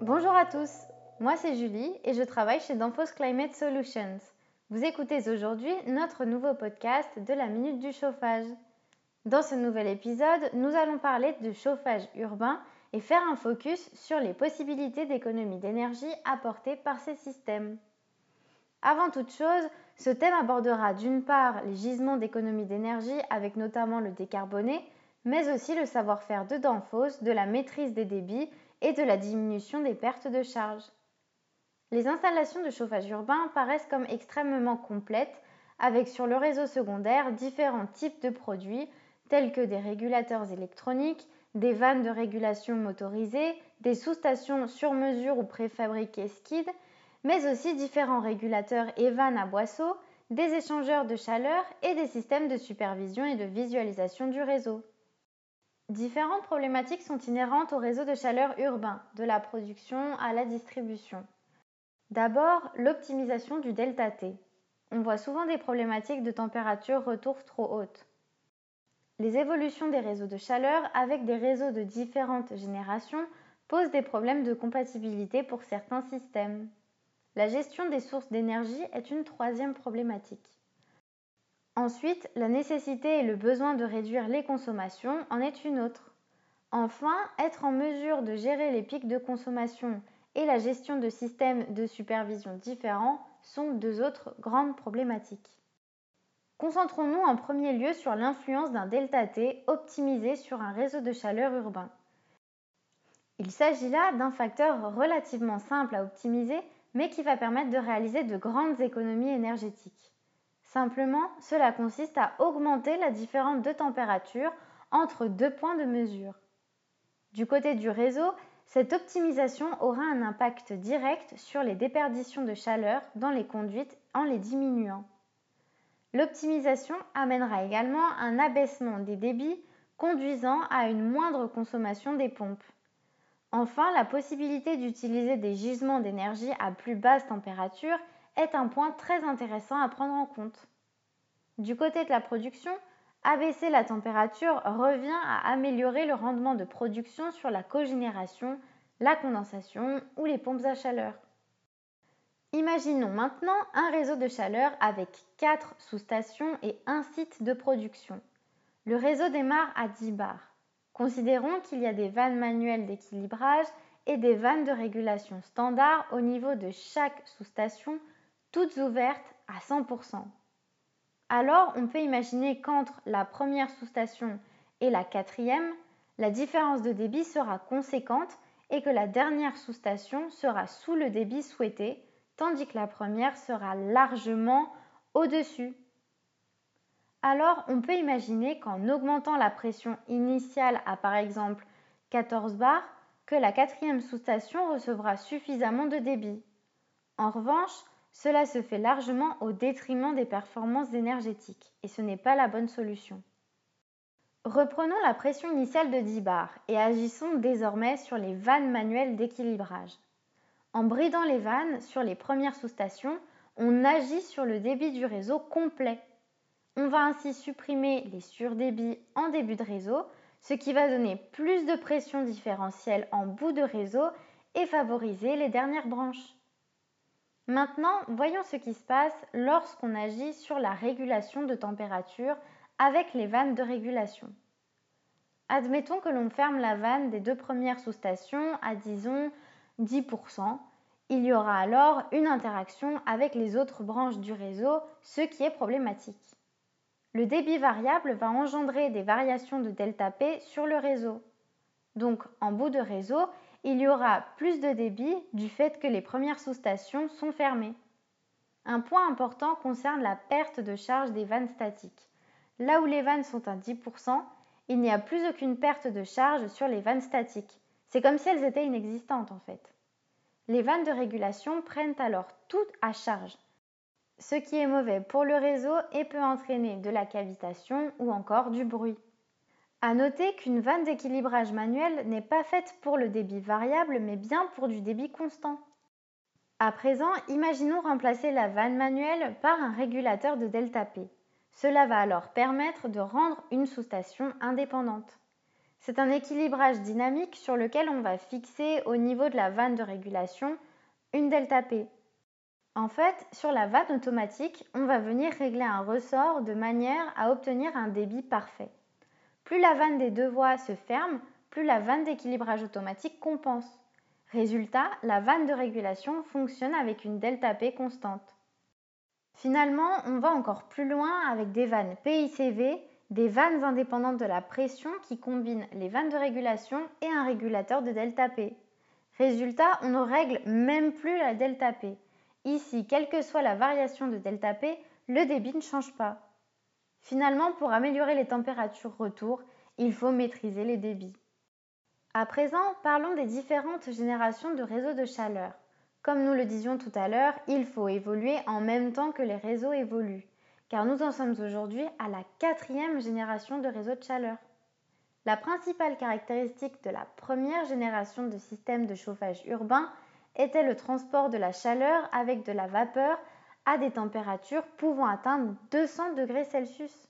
Bonjour à tous, moi c'est Julie et je travaille chez Danfoss Climate Solutions. Vous écoutez aujourd'hui notre nouveau podcast de la Minute du Chauffage. Dans ce nouvel épisode, nous allons parler de chauffage urbain et faire un focus sur les possibilités d'économie d'énergie apportées par ces systèmes. Avant toute chose, ce thème abordera d'une part les gisements d'économie d'énergie avec notamment le décarboné, mais aussi le savoir-faire de Danfoss, de la maîtrise des débits et de la diminution des pertes de charge. Les installations de chauffage urbain paraissent comme extrêmement complètes, avec sur le réseau secondaire différents types de produits tels que des régulateurs électroniques, des vannes de régulation motorisées, des sous-stations sur mesure ou préfabriquées skid, mais aussi différents régulateurs et vannes à boisseau, des échangeurs de chaleur et des systèmes de supervision et de visualisation du réseau. Différentes problématiques sont inhérentes au réseau de chaleur urbain, de la production à la distribution. D'abord, l'optimisation du delta T. On voit souvent des problématiques de température retour trop haute. Les évolutions des réseaux de chaleur avec des réseaux de différentes générations posent des problèmes de compatibilité pour certains systèmes. La gestion des sources d'énergie est une troisième problématique. Ensuite, la nécessité et le besoin de réduire les consommations en est une autre. Enfin, être en mesure de gérer les pics de consommation et la gestion de systèmes de supervision différents sont deux autres grandes problématiques. Concentrons-nous en premier lieu sur l'influence d'un delta T optimisé sur un réseau de chaleur urbain. Il s'agit là d'un facteur relativement simple à optimiser, mais qui va permettre de réaliser de grandes économies énergétiques. Simplement, cela consiste à augmenter la différence de température entre deux points de mesure. Du côté du réseau, cette optimisation aura un impact direct sur les déperditions de chaleur dans les conduites en les diminuant. L'optimisation amènera également un abaissement des débits conduisant à une moindre consommation des pompes. Enfin, la possibilité d'utiliser des gisements d'énergie à plus basse température est un point très intéressant à prendre en compte. Du côté de la production, abaisser la température revient à améliorer le rendement de production sur la cogénération, la condensation ou les pompes à chaleur. Imaginons maintenant un réseau de chaleur avec 4 sous-stations et un site de production. Le réseau démarre à 10 bars. Considérons qu'il y a des vannes manuelles d'équilibrage et des vannes de régulation standard au niveau de chaque sous-station toutes ouvertes à 100%. Alors, on peut imaginer qu'entre la première sous-station et la quatrième, la différence de débit sera conséquente et que la dernière sous-station sera sous le débit souhaité, tandis que la première sera largement au-dessus. Alors, on peut imaginer qu'en augmentant la pression initiale à par exemple 14 bars, que la quatrième sous-station recevra suffisamment de débit. En revanche, cela se fait largement au détriment des performances énergétiques et ce n'est pas la bonne solution. Reprenons la pression initiale de 10 bars et agissons désormais sur les vannes manuelles d'équilibrage. En bridant les vannes sur les premières sous-stations, on agit sur le débit du réseau complet. On va ainsi supprimer les surdébits en début de réseau, ce qui va donner plus de pression différentielle en bout de réseau et favoriser les dernières branches. Maintenant, voyons ce qui se passe lorsqu'on agit sur la régulation de température avec les vannes de régulation. Admettons que l'on ferme la vanne des deux premières sous-stations à disons 10%. Il y aura alors une interaction avec les autres branches du réseau, ce qui est problématique. Le débit variable va engendrer des variations de delta P sur le réseau. Donc en bout de réseau, il y aura plus de débit du fait que les premières sous-stations sont fermées. Un point important concerne la perte de charge des vannes statiques. Là où les vannes sont à 10%, il n'y a plus aucune perte de charge sur les vannes statiques. C'est comme si elles étaient inexistantes en fait. Les vannes de régulation prennent alors tout à charge, ce qui est mauvais pour le réseau et peut entraîner de la cavitation ou encore du bruit. À noter qu'une vanne d'équilibrage manuel n'est pas faite pour le débit variable mais bien pour du débit constant. À présent, imaginons remplacer la vanne manuelle par un régulateur de delta P. Cela va alors permettre de rendre une sous-station indépendante. C'est un équilibrage dynamique sur lequel on va fixer au niveau de la vanne de régulation une delta P. En fait, sur la vanne automatique, on va venir régler un ressort de manière à obtenir un débit parfait. Plus la vanne des deux voies se ferme, plus la vanne d'équilibrage automatique compense. Résultat, la vanne de régulation fonctionne avec une delta P constante. Finalement, on va encore plus loin avec des vannes PICV, des vannes indépendantes de la pression qui combinent les vannes de régulation et un régulateur de delta P. Résultat, on ne règle même plus la delta P. Ici, quelle que soit la variation de delta P, le débit ne change pas. Finalement, pour améliorer les températures retour, il faut maîtriser les débits. À présent, parlons des différentes générations de réseaux de chaleur. Comme nous le disions tout à l'heure, il faut évoluer en même temps que les réseaux évoluent, car nous en sommes aujourd'hui à la quatrième génération de réseaux de chaleur. La principale caractéristique de la première génération de systèmes de chauffage urbain était le transport de la chaleur avec de la vapeur à des températures pouvant atteindre 200 degrés Celsius.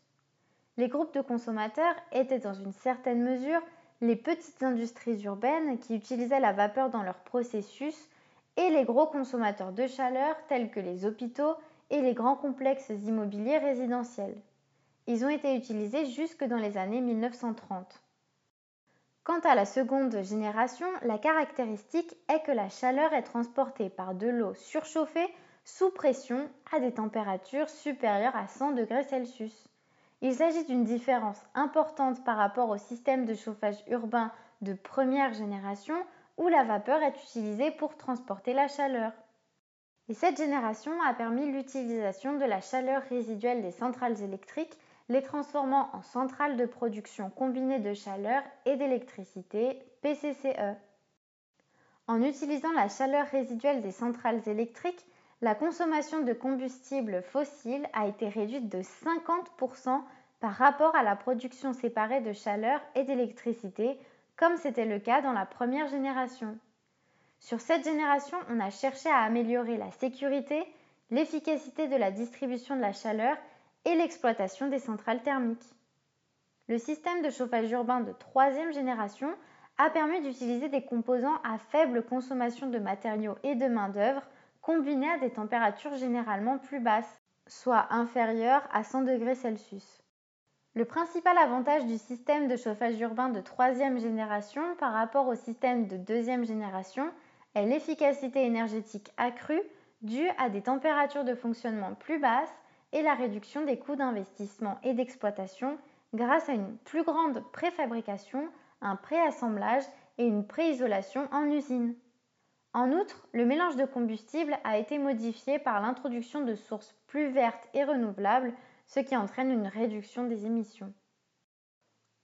Les groupes de consommateurs étaient dans une certaine mesure les petites industries urbaines qui utilisaient la vapeur dans leur processus et les gros consommateurs de chaleur tels que les hôpitaux et les grands complexes immobiliers résidentiels. Ils ont été utilisés jusque dans les années 1930. Quant à la seconde génération, la caractéristique est que la chaleur est transportée par de l'eau surchauffée sous pression à des températures supérieures à 100 degrés. Il s'agit d'une différence importante par rapport au système de chauffage urbain de première génération où la vapeur est utilisée pour transporter la chaleur. Et cette génération a permis l'utilisation de la chaleur résiduelle des centrales électriques, les transformant en centrales de production combinée de chaleur et d'électricité, PCCE. En utilisant la chaleur résiduelle des centrales électriques, la consommation de combustibles fossiles a été réduite de 50% par rapport à la production séparée de chaleur et d'électricité, comme c'était le cas dans la première génération. Sur cette génération, on a cherché à améliorer la sécurité, l'efficacité de la distribution de la chaleur et l'exploitation des centrales thermiques. Le système de chauffage urbain de troisième génération a permis d'utiliser des composants à faible consommation de matériaux et de main-d'œuvre combinés à des températures généralement plus basses, soit inférieures à 100 degrés Celsius. Le principal avantage du système de chauffage urbain de troisième génération par rapport au système de deuxième génération est l'efficacité énergétique accrue due à des températures de fonctionnement plus basses et la réduction des coûts d'investissement et d'exploitation grâce à une plus grande préfabrication, un préassemblage et une préisolation en usine. En outre, le mélange de combustible a été modifié par l'introduction de sources plus vertes et renouvelables, ce qui entraîne une réduction des émissions.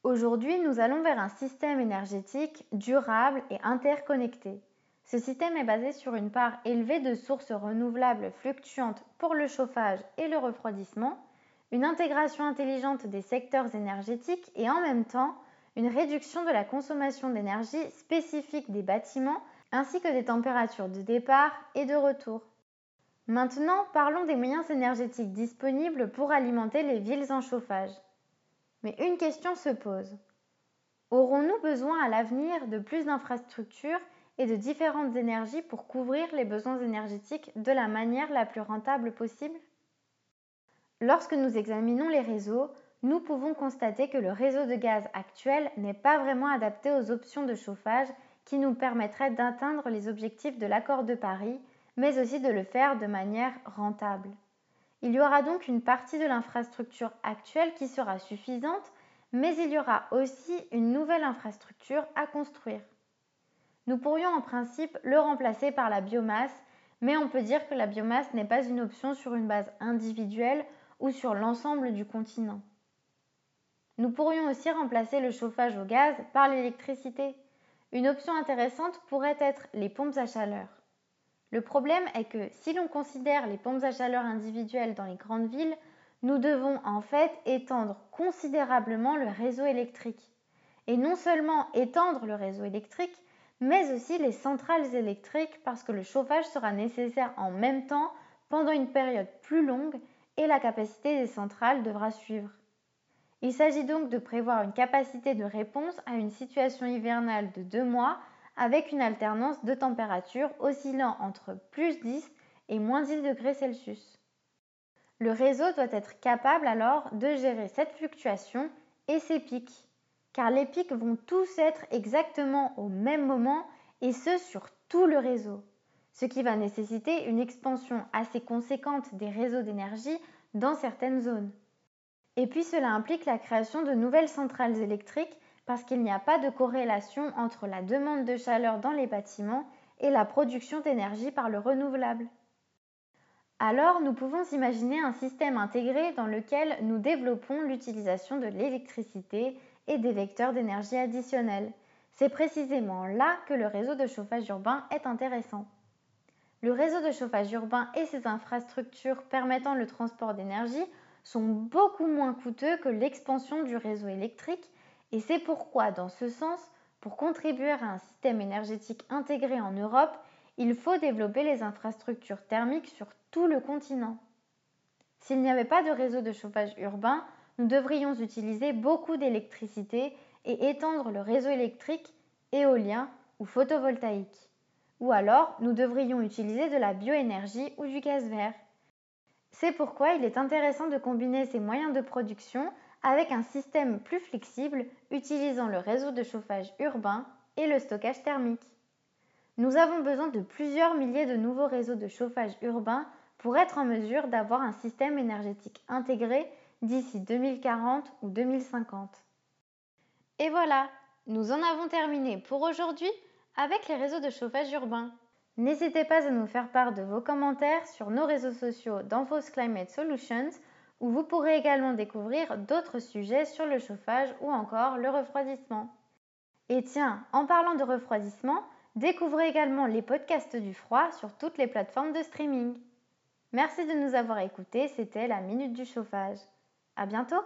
Aujourd'hui, nous allons vers un système énergétique durable et interconnecté. Ce système est basé sur une part élevée de sources renouvelables fluctuantes pour le chauffage et le refroidissement, une intégration intelligente des secteurs énergétiques et en même temps une réduction de la consommation d'énergie spécifique des bâtiments ainsi que des températures de départ et de retour. Maintenant, parlons des moyens énergétiques disponibles pour alimenter les villes en chauffage. Mais une question se pose. Aurons-nous besoin à l'avenir de plus d'infrastructures et de différentes énergies pour couvrir les besoins énergétiques de la manière la plus rentable possible? Lorsque nous examinons les réseaux, nous pouvons constater que le réseau de gaz actuel n'est pas vraiment adapté aux options de chauffage qui nous permettraient d'atteindre les objectifs de l'accord de Paris, mais aussi de le faire de manière rentable. Il y aura donc une partie de l'infrastructure actuelle qui sera suffisante, mais il y aura aussi une nouvelle infrastructure à construire. Nous pourrions en principe le remplacer par la biomasse, mais on peut dire que la biomasse n'est pas une option sur une base individuelle ou sur l'ensemble du continent. Nous pourrions aussi remplacer le chauffage au gaz par l'électricité. Une option intéressante pourrait être les pompes à chaleur. Le problème est que si l'on considère les pompes à chaleur individuelles dans les grandes villes, nous devons en fait étendre considérablement le réseau électrique. Et non seulement étendre le réseau électrique, mais aussi les centrales électriques parce que le chauffage sera nécessaire en même temps pendant une période plus longue et la capacité des centrales devra suivre. Il s'agit donc de prévoir une capacité de réponse à une situation hivernale de deux mois avec une alternance de température oscillant entre plus 10 et moins 10 degrés Celsius. Le réseau doit être capable alors de gérer cette fluctuation et ses pics, car les pics vont tous être exactement au même moment et ce sur tout le réseau, ce qui va nécessiter une expansion assez conséquente des réseaux d'énergie dans certaines zones. Et puis cela implique la création de nouvelles centrales électriques parce qu'il n'y a pas de corrélation entre la demande de chaleur dans les bâtiments et la production d'énergie par le renouvelable. Alors nous pouvons imaginer un système intégré dans lequel nous développons l'utilisation de l'électricité et des vecteurs d'énergie additionnels. C'est précisément là que le réseau de chauffage urbain est intéressant. Le réseau de chauffage urbain et ses infrastructures permettant le transport d'énergie sont beaucoup moins coûteux que l'expansion du réseau électrique et c'est pourquoi, dans ce sens, pour contribuer à un système énergétique intégré en Europe, il faut développer les infrastructures thermiques sur tout le continent. S'il n'y avait pas de réseau de chauffage urbain, nous devrions utiliser beaucoup d'électricité et étendre le réseau électrique, éolien ou photovoltaïque. Ou alors, nous devrions utiliser de la bioénergie ou du gaz vert. C'est pourquoi il est intéressant de combiner ces moyens de production avec un système plus flexible utilisant le réseau de chauffage urbain et le stockage thermique. Nous avons besoin de plusieurs milliers de nouveaux réseaux de chauffage urbain pour être en mesure d'avoir un système énergétique intégré d'ici 2040 ou 2050. Et voilà, nous en avons terminé pour aujourd'hui avec les réseaux de chauffage urbain. N'hésitez pas à nous faire part de vos commentaires sur nos réseaux sociaux d'Enfos Climate Solutions où vous pourrez également découvrir d'autres sujets sur le chauffage ou encore le refroidissement. Et tiens, en parlant de refroidissement, découvrez également les podcasts du froid sur toutes les plateformes de streaming. Merci de nous avoir écoutés, c'était la Minute du Chauffage. À bientôt!